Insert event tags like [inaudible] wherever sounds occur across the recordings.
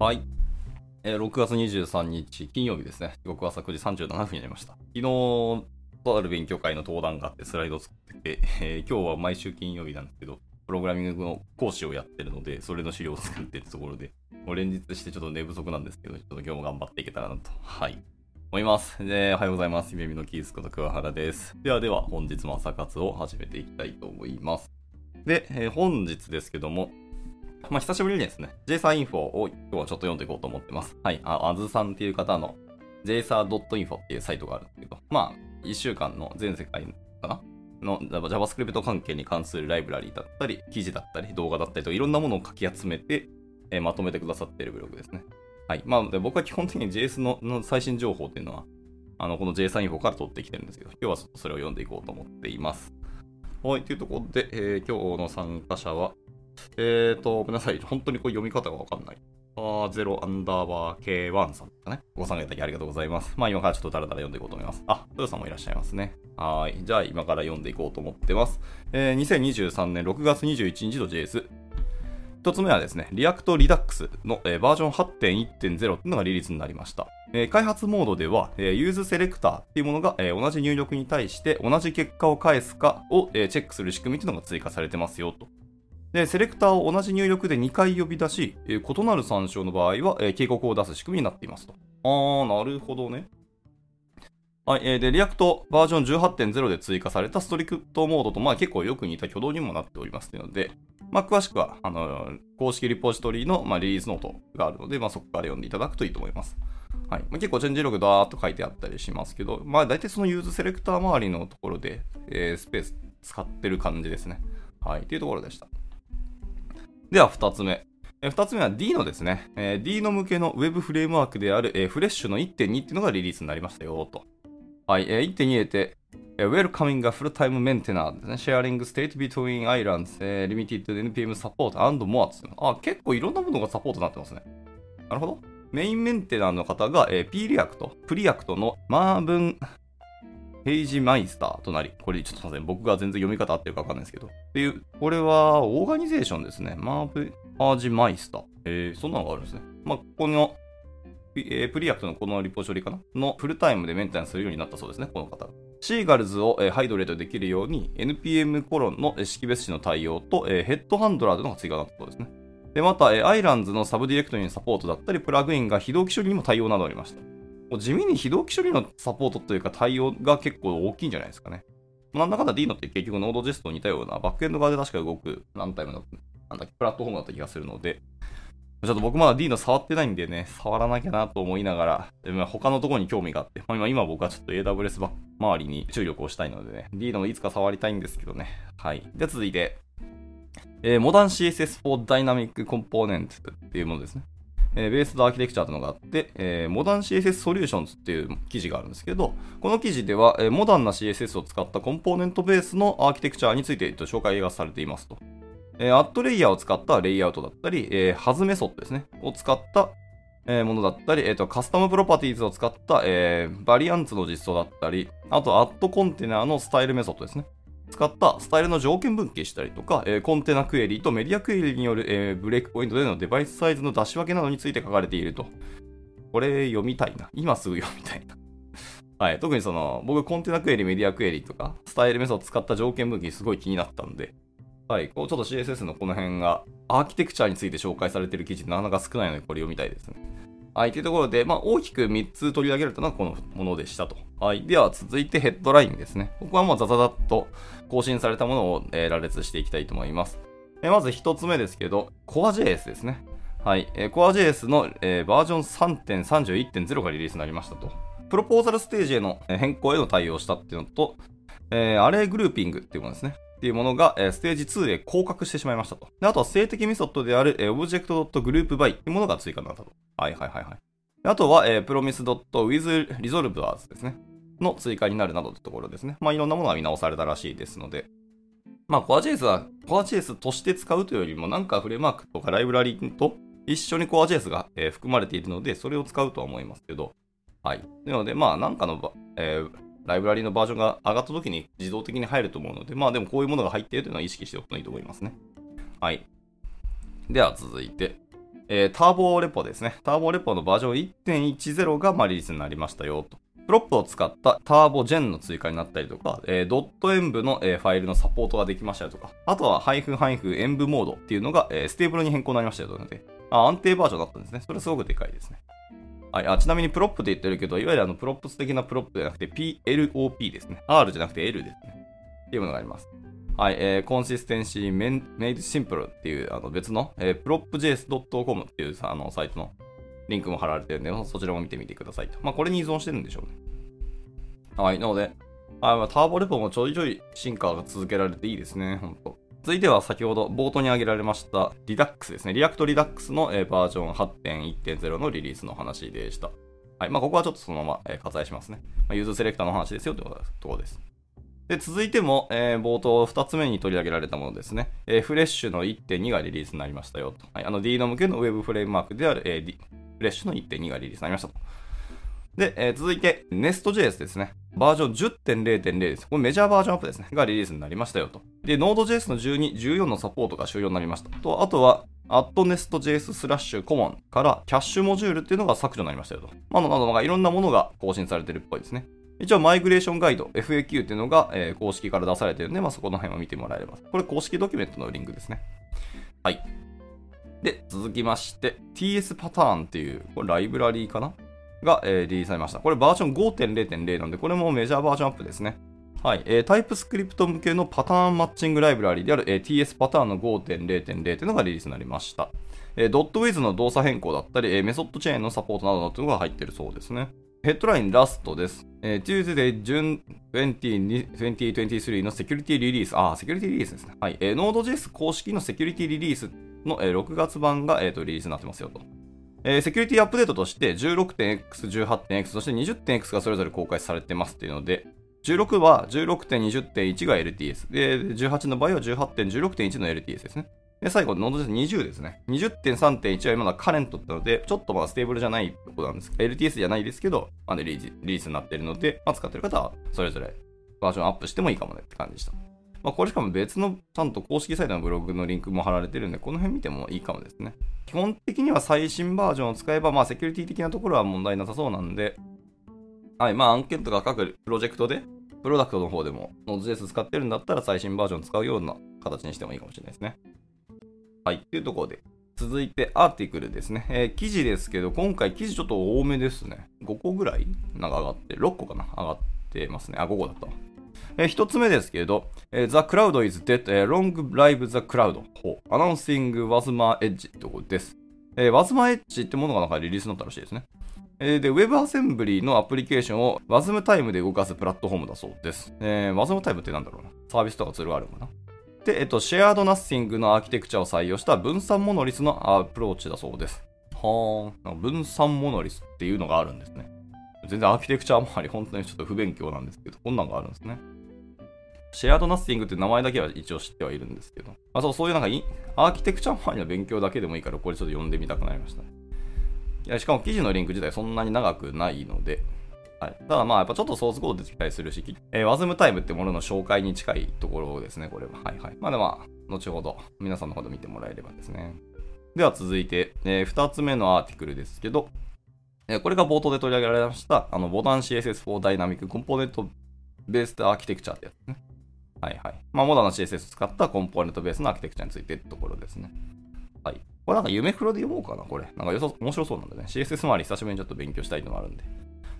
はい。えー6月23日金曜日ですね。時刻は朝9時37分になりました。昨日、とある勉強会の登壇があってスライドを作ってて、えー今日は毎週金曜日なんですけど、プログラミングの講師をやってるので、それの資料を作ってってところで、もう連日してちょっと寝不足なんですけど、ちょっと今日も頑張っていけたらなと。はい。思います。で、おはようございます。夢見のキースこと桑原です。ではでは、本日も朝活を始めていきたいと思います。で、えー本日ですけども、まあ、久しぶりにですね、JSA インフォを今日はちょっと読んでいこうと思ってます。はい。あ、あずさんっていう方の JSA.info っていうサイトがあるんですけど、まあ、1週間の全世界かな？の JavaScript 関係に関するライブラリーだったり、記事だったり、動画だったりといろんなものを書き集めて、えーまとめてくださっているブログですね。はい。まあ、で僕は基本的に JS のの最新情報っていうのは、あの、この JSA インフォから取ってきてるんですけど、今日はそれを読んでいこうと思っています。はい。というところで、えー今日の参加者は、えーと、ごめんなさい。本当にこれ読み方がわかんない。あー、ゼロアンダーバー K1 さんですかね。ご参加いただきありがとうございます。まあ今からちょっとダラダラ読んでいこうと思います。あ、トヨさんもいらっしゃいますね。はい。じゃあ今から読んでいこうと思ってます。えー2023年6月21日の JS。一つ目はですね、 React Redux の、えーバージョン8.1.0っていうのがリリースになりました。えー開発モードでは、えー useSelector っていうものが、えー同じ入力に対して同じ結果を返すかを、えーチェックする仕組みっていうのが追加されてますよと。で、セレクターを同じ入力で2回呼び出し、えー異なる参照の場合は、えー警告を出す仕組みになっていますと。あー、なるほどね。はい、えーで、リアクトバージョン18.0で追加されたストリクトモードと、まあ結構よく似た挙動にもなっておりますので、まあ詳しくは、あのー公式リポジトリの、まあ、リリースノートがあるので、まあそこから読んでいただくといいと思います。はい。ま、結構チェンジログダーっと書いてあったりしますけど、まあ大体そのユーズセレクター周りのところで、えースペース使ってる感じですね。はい。っていうところでした。では、二つ目。えー二つ目は D のですね、えー D の向けのウェブフレームワークである、えーフレッシュの1.2っていうのがリリースになりましたよ、と。はい、えー1.2で、えー Welcoming a full-time maintainer ですね。Sharing state between islands、えー limited NPM support and more っていうのあ、結構いろんなものがサポートになってますね。なるほど。メインメンテナーの方が、えー、P リアクト、プリアクトのマービン・ペイジマイスターとなり、これちょっとすいません、僕が全然読み方合ってるかわかんないですけど。っていう、これはオーガニゼーションですね。マーブ・パージマイスター。えー、そんなのがあるんですね。まあ、ここの、えープリアクトのこのリポ処理かな？のフルタイムでメンテナンスするようになったそうですね、この方が。シーガルズを、えーハイドレートできるように NPM コロンの識別子の対応と、えーヘッドハンドラーというのが追加になったそうですね。で、また、えーアイランズのサブディレクトリのサポートだったり、プラグインが非同期処理にも対応などありました。もう地味に非同期処理のサポートというか対応が結構大きいんじゃないですかね。なんだかんだ D のって結局ノードジェストに似たようなバックエンド側で確か動く何タイムのなんだっけプラットフォームだった気がするので、ちょっと僕まだ D の触ってないんでね、触らなきゃなと思いながら、でまあ他のところに興味があって、まあ、今今僕はちょっと AWS 周りに注力をしたいのでね、D のいつか触りたいんですけどね。はい。で、続いて、えー、モダン CSS for Dynamic Component っていうものですね。えーベースドアーキテクチャーというのがあって、えー、モダン CSS Solutions っていう記事があるんですけど、この記事では、えーモダンな CSS を使ったコンポーネントベースのアーキテクチャーについて、えっと紹介がされていますと。えーアットレイヤーを使ったレイアウトだったり、えーハズメソッドですね、を使った、えーものだったり、えーと、カスタムプロパティーズを使った、えーバリアンツの実装だったり、あと、アットコンテナのスタイルメソッドですね。使ったスタイルの条件分岐したりとか、えーコンテナクエリとメディアクエリによる、えーブレイクポイントでのデバイスサイズの出し分けなどについて書かれていると。これ読みたいな。今すぐ読みたいな。[laughs] はい。特にその、僕コンテナクエリ、メディアクエリとか、スタイルメソッドを使った条件分岐すごい気になったんで、はい。こうちょっと CSS のこの辺が、アーキテクチャについて紹介されてる記事なかなか少ないので、これ読みたいですね。はい。というところで、まあ、大きく3つ取り上げられたのはこのものでしたと。はい。では、続いてヘッドラインですね。ここはもうザザザッと更新されたものを、えー羅列していきたいと思います。えーまず1つ目ですけど、CoreJS ですね。はい。えー CoreJS の、えーバージョン3.31.0がリリースになりましたと。プロポーザルステージへの変更への対応したっていうのと、えーアレイグルーピングっていうものですね。っていうものが、えステージ2で降格してしまいましたと。であとは静的メソッドである、えー、object.groupby っていうものが追加になったと。はいはいはいはい。あとは、えー、promise.withresolvers ですね。の追加になるなどってところですね。まあいろんなものが見直されたらしいですので。まあ CoreJS は CoreJS として使うというよりもなんかフレームワークとかライブラリと一緒に CoreJS が、えー含まれているので、それを使うとは思いますけど。はい。なのでまあなんかの、えーライブラリのバージョンが上がった時に自動的に入ると思うので、まあでもこういうものが入っているというのは意識しておくといいと思いますね。はい。では続いて、えー、 Turborepo ですね。 Turborepo のバージョン1.10が、ま、リリースになりましたよと。 Plop を使った turbo gen の追加になったりとか、えー、ドット env の、えー、ファイルのサポートができましたよとか、あとはハイフンハイフン env mode っていうのが、えー、 stable に変更になりましたよというので、あ安定バージョンだったんですね。それすごくでかいですね。はい、あちなみに Plop って言ってるけど、いわゆるあの props 的な prop じゃなくて PLOP ですね。R じゃなくて L ですね。っていうものがあります。はい、えー、 Consistency made simple っていうあの別の、えー、 plopjs.com っていうあのサイトのリンクも貼られてるんで、そちらも見てみてくださいと。まあ、これに依存してるんでしょうね。はい、なので、あ、 Turborepo もちょいちょい進化が続けられていいですね、ほんと。続いては先ほど冒頭に挙げられました Redux ですね。 React Redux の、バージョン8.1.0のリリースの話でした。はい。まあ、ここはちょっとそのまま、えー、割愛しますね。ユーズセレクターの話ですよというところです。で、続いても、えー、冒頭2つ目に取り上げられたものですね。えー、フレッシュの1.2がリリースになりましたよと。はい。あの D の向けのウェブフレームワークである、えー、フレッシュの1.2がリリースになりましたと。で、えー、続いて Nest.js ですね。バージョン10.0.0です。これメジャーバージョンアップですね。がリリースになりましたよと。で、Node.js の12、14のサポートが終了になりました。と、あとは、@nest.js スラッシュコモンからキャッシュモジュールっていうのが削除になりましたよと。まあ、などがいろんなものが更新されてるっぽいですね。一応、マイグレーションガイド、FAQ っていうのが、えー、公式から出されてるんで、まあ、そこの辺を見てもらえれば。これ公式ドキュメントのリンクですね。はい。で、続きまして、TS パターンっていう、これライブラリーかなが、えー、リリースされました。これバージョン5.0.0なんで、これもメジャーバージョンアップですね。はい。えー、タイプスクリプト向けのパターンマッチングライブラリである、えー、TS パターンの5.0.0というのがリリースになりました。えー、ドットウィズの動作変更だったり、えー、メソッドチェーンのサポートなどのというのが入っているそうですね。ヘッドラインラストです。えー、Tuesday June 2023のセキュリティリリース。あ、セキュリティリリースですね。はい。えー、Node.js 公式のセキュリティリリースの、えー、6月版が、えーとリリースになってますよと。えー、セキュリティアップデートとして 16.x、18.x、そして 20.x がそれぞれ公開されてますっていうので、16は16.20.1が LTS。で、18の場合は18.16.1の LTS ですね。で、最後、 Node.js 20ですね。20.3.1は今のは current なので、ちょっとまあ stable じゃないころなんです。LTS じゃないですけど、まあ、リリースになっているので、まあ、使ってる方はそれぞれバージョンアップしてもいいかもねって感じでした。まあ、これしかも別のちゃんと公式サイトのブログのリンクも貼られてるんで、この辺見てもいいかもですね。基本的には最新バージョンを使えば、まあ、セキュリティ的なところは問題なさそうなんで、はい、まあ、案件とか各プロジェクトで、プロダクトの方でも Node.js 使ってるんだったら最新バージョン使うような形にしてもいいかもしれないですね。はい、というところで、続いてアーティクルですね。えー、記事ですけど、今回記事ちょっと多めですね。5個ぐらいなんか上がって、6個かな上がってますね。あ、5個だった。えー、1つ目ですけれど、えー、The Cloud is Dead、えー、Long Live the Cloud ほ Announcing Wasma Edge ってとこです。えー、Wasma Edge ってものがなんかリリースになったらしいですね。え、で、WebAssembly のアプリケーションを WASMTime で動かすプラットフォームだそうです。えー、WASMTime ってなんだろうな。サービスとかツールがあるのかな。で、えっと、シェアードナッシングのアーキテクチャを採用した分散モノリスのアプローチだそうです。はーん。分散モノリスっていうのがあるんですね。全然アーキテクチャ周り本当にちょっと不勉強なんですけど、こんなんがあるんですね。シェアードナッシングって名前だけは一応知ってはいるんですけど、まあ、そうそういうなんかアーキテクチャ周りの勉強だけでもいいから、これちょっと読んでみたくなりましたね。いやしかも記事のリンク自体そんなに長くないので、はい、ただまあやっぱちょっとソースコード出てきたりするし、えー、ワズムタイムってものの紹介に近いところですね、これは。はいはい。まあでまあ、後ほど皆さんの方で見てもらえればですね。では続いて、えー、2つ目のアーティクルですけど、えー、これが冒頭で取り上げられました、あのボタン CSS4 ダイナミックコンポーネントベースアーキテクチャってやつね。はいはい。まあ、モダンな CSS を使ったコンポーネントベースのアーキテクチャについてってところですね。はい。これなんか夢フロで読もうかな、これ。なんかよそ面白そうなんでね。CSS 周り久しぶりにちょっと勉強したいのもあるんで。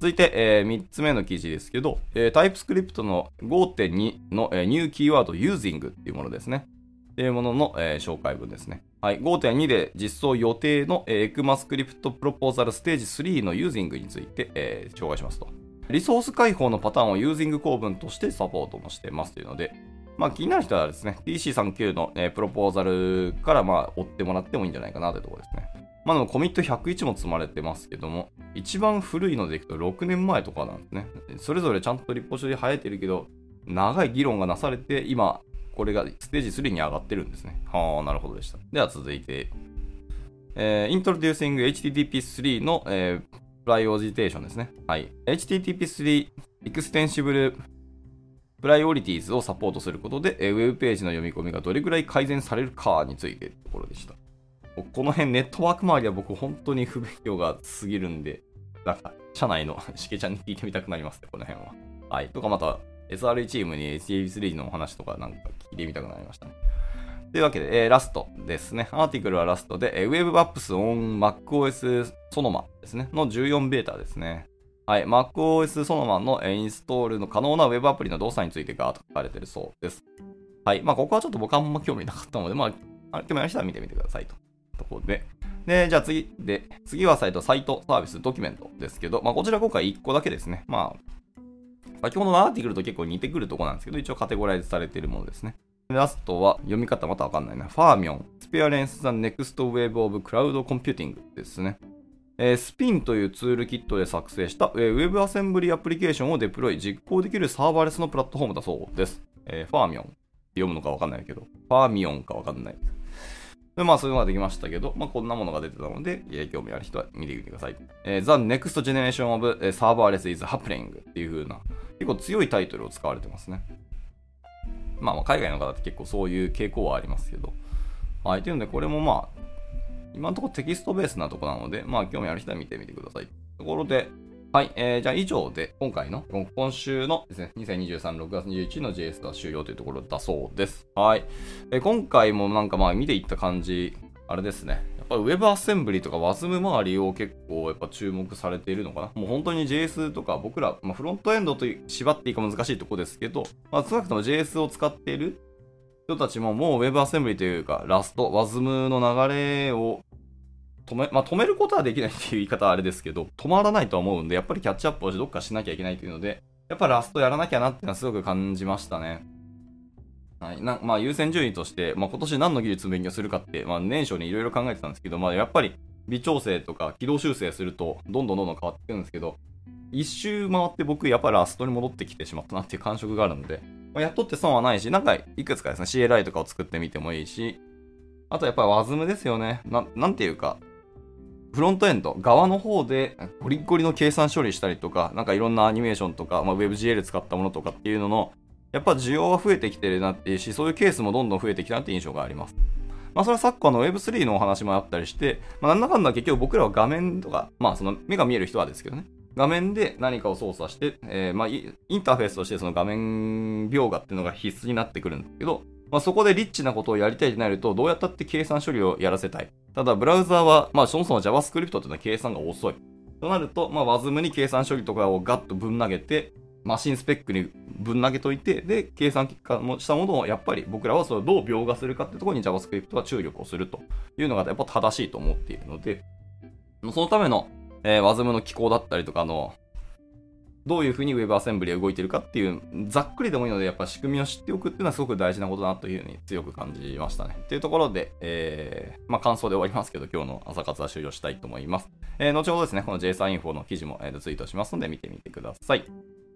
続いて、えー、3つ目の記事ですけど、えー、タイプスクリプトの5.2の、えー、ニューキーワード using っていうものですね。っていうものの、えー、紹介文ですね。はい。5.2で実装予定の、えー、ECMAScript Proposal Stage 3の using について、えー、紹介しますと。リソース解放のパターンを using 構文としてサポートもしてますというので、まあ気になる人はですね、TC39 の、えー、プロポーザルからまあ追ってもらってもいいんじゃないかなというところですね。まあでもコミット101も積まれてますけども、一番古いのでいくと6年前とかなんですね。それぞれちゃんとリポ処理生えてるけど、長い議論がなされて、今、これがステージ3に上がってるんですね。はあ、なるほどでした。では続いて、えー、Introducing HTTP3 の、えー、プライオジテーションですね。はい。HTTP3 Extensible プライオリティーズをサポートすることで、ウェブページの読み込みがどれぐらい改善されるかについてところでした。この辺ネットワーク周りは僕本当に不勉強が過ぎるんで、なんか、社内の [laughs] しけちゃんに聞いてみたくなりますね、この辺は。はい。とかまた、SRE チームに SAB3 のお話とかなんか聞いてみたくなりましたね。というわけで、えー、ラストですね。アーティクルはラストで、えー、Web Apps on MacOS Sonoma ですね。の14ベータですね。はい。MacOS Sonoma のインストールの可能な Web アプリの動作についてガーッと書かれてるそうです。はい。まあ、ここはちょっと僕あんま興味なかったので、まあ、あれでもやる人は見てみてくださいと。ところで。で、じゃあ次で、次はサイト、サイト、サービス、ドキュメントですけど、まあ、こちら今回1個だけですね。まあ、先ほどの article と結構似てくるとこなんですけど、一応カテゴライズされているものですね。ラストは読み方またわかんないな。 Fermyon、Experience the next wave of cloud computing ですね。えー、スピンというツールキットで作成した、えー、 WebAssembly アプリケーションをデプロイ、実行できるサーバーレスのプラットフォームだそうです。えー、 Fermyon。読むのかわかんないけど、ファーミオンかわかんない。で、まあ、そういうのができましたけど、まあ、こんなものが出てたので、え興味ある人は見てみてください。えー、The Next Generation of Serverless is Happening っていう風な、結構強いタイトルを使われてますね。まあ、まあ海外の方って結構そういう傾向はありますけど。はい。というので、これもまあ、今のところテキストベースなとこなので、まあ、興味ある人は見てみてください。ところで、はい、えー、じゃあ以上で今回の今週のですね、2023、6月21日の JS は終了というところだそうです。はい。えー、今回もなんかまあ見ていった感じ、あれですね。やっぱ Web アッセンブリとか WASM 周りを結構やっぱ注目されているのかな？もう本当に JS とか僕ら、まあ、フロントエンドと縛っていいか難しいとこですけど、まあ、少なくとも JS を使っている人たちももう Web アッセンブリというか、ラスト、WASM の流れを止め、まあ、止めることはできないっていう言い方はあれですけど、止まらないとは思うんで、やっぱりキャッチアップをどっかしなきゃいけないというので、やっぱラストやらなきゃなっていうのはすごく感じましたね。はい。なまあ、優先順位として、まあ、今年何の技術を勉強するかって、まあ、年初にいろいろ考えてたんですけど、まあ、やっぱり微調整とか軌道修正すると、どんどんどんどん変わってくるんですけど、一周回って僕、やっぱりラストに戻ってきてしまったなっていう感触があるので、まあ、やっとって損はないし、なんかいくつかですね、CLI とかを作ってみてもいいし、あとやっぱり WASM ですよね。ななんていうか、フロントエンド側の方でゴリゴリの計算処理したりとか、なんかいろんなアニメーションとか、まあ、WebGL 使ったものとかっていうのの、やっぱ需要は増えてきてるなっていうし、そういうケースもどんどん増えてきたなっていう印象があります。まあそれは昨今の Web3 のお話もあったりして、まあなんだかんだ結局僕らは画面とか、まあその目が見える人はですけどね、画面で何かを操作して、えー、まあインターフェースとしてその画面描画っていうのが必須になってくるんですけど、まあ、そこでリッチなことをやりたいとなると、どうやったって計算処理をやらせたい。ただ、ブラウザーは、まあ、そもそも JavaScript っていうのは計算が遅い。となると、まあ、WASM に計算処理とかをガッとぶん投げて、マシンスペックにぶん投げといて、で、計算結果もしたものを、やっぱり僕らはそれをどう描画するかってところに JavaScript は注力をするというのが、やっぱ正しいと思っているので、そのための、えー、WASM の機構だったりとかの、どういうふうに WebAssembly が動いてるかっていう、ざっくりでもいいので、やっぱ仕組みを知っておくっていうのはすごく大事なことだなというふうに強く感じましたね。というところで、えー、まあ感想で終わりますけど、今日の朝活は終了したいと思います。えー、後ほどですね、この JSA インフォの記事も、えー、ツイートしますので見てみてください。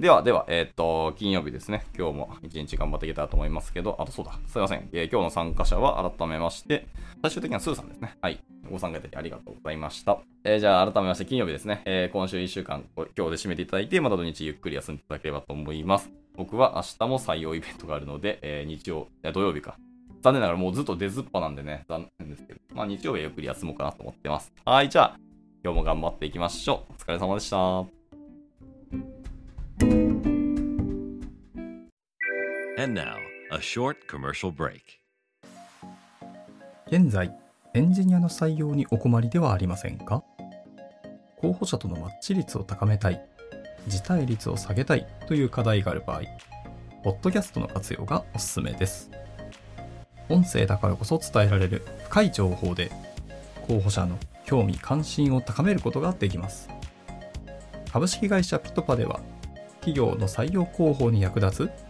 では、では、えっ、と、金曜日ですね。今日も一日頑張っていけたらと思いますけど、あとそうだ、すいません。えー、今日の参加者は改めまして、最終的にはスーさんですね。はい。ご参加いただきありがとうございました。えー、じゃあ、改めまして金曜日ですね。え、今週1週間、今日で締めていただいて、また土日ゆっくり休んでいただければと思います。僕は明日も採用イベントがあるので、えー、日曜え、土曜日か。残念ながらもうずっと出ずっぱなんでね、残念ですけど、まあ日曜日はゆっくり休もうかなと思ってます。はい、じゃあ、今日も頑張っていきましょう。お疲れ様でした。And now, a short commercial break. 現在、エンジニアの採用にお困りではありませんか？候補者とのマッチ率を高めたい、辞退率を下げたいという課題がある場合、ポッドキャストの活用がおすすめです。音声だからこそ伝えられる深い情報で、候補者の興味関心を高めることができます。株式会社ピトパでは、企業の採用広報に役立つ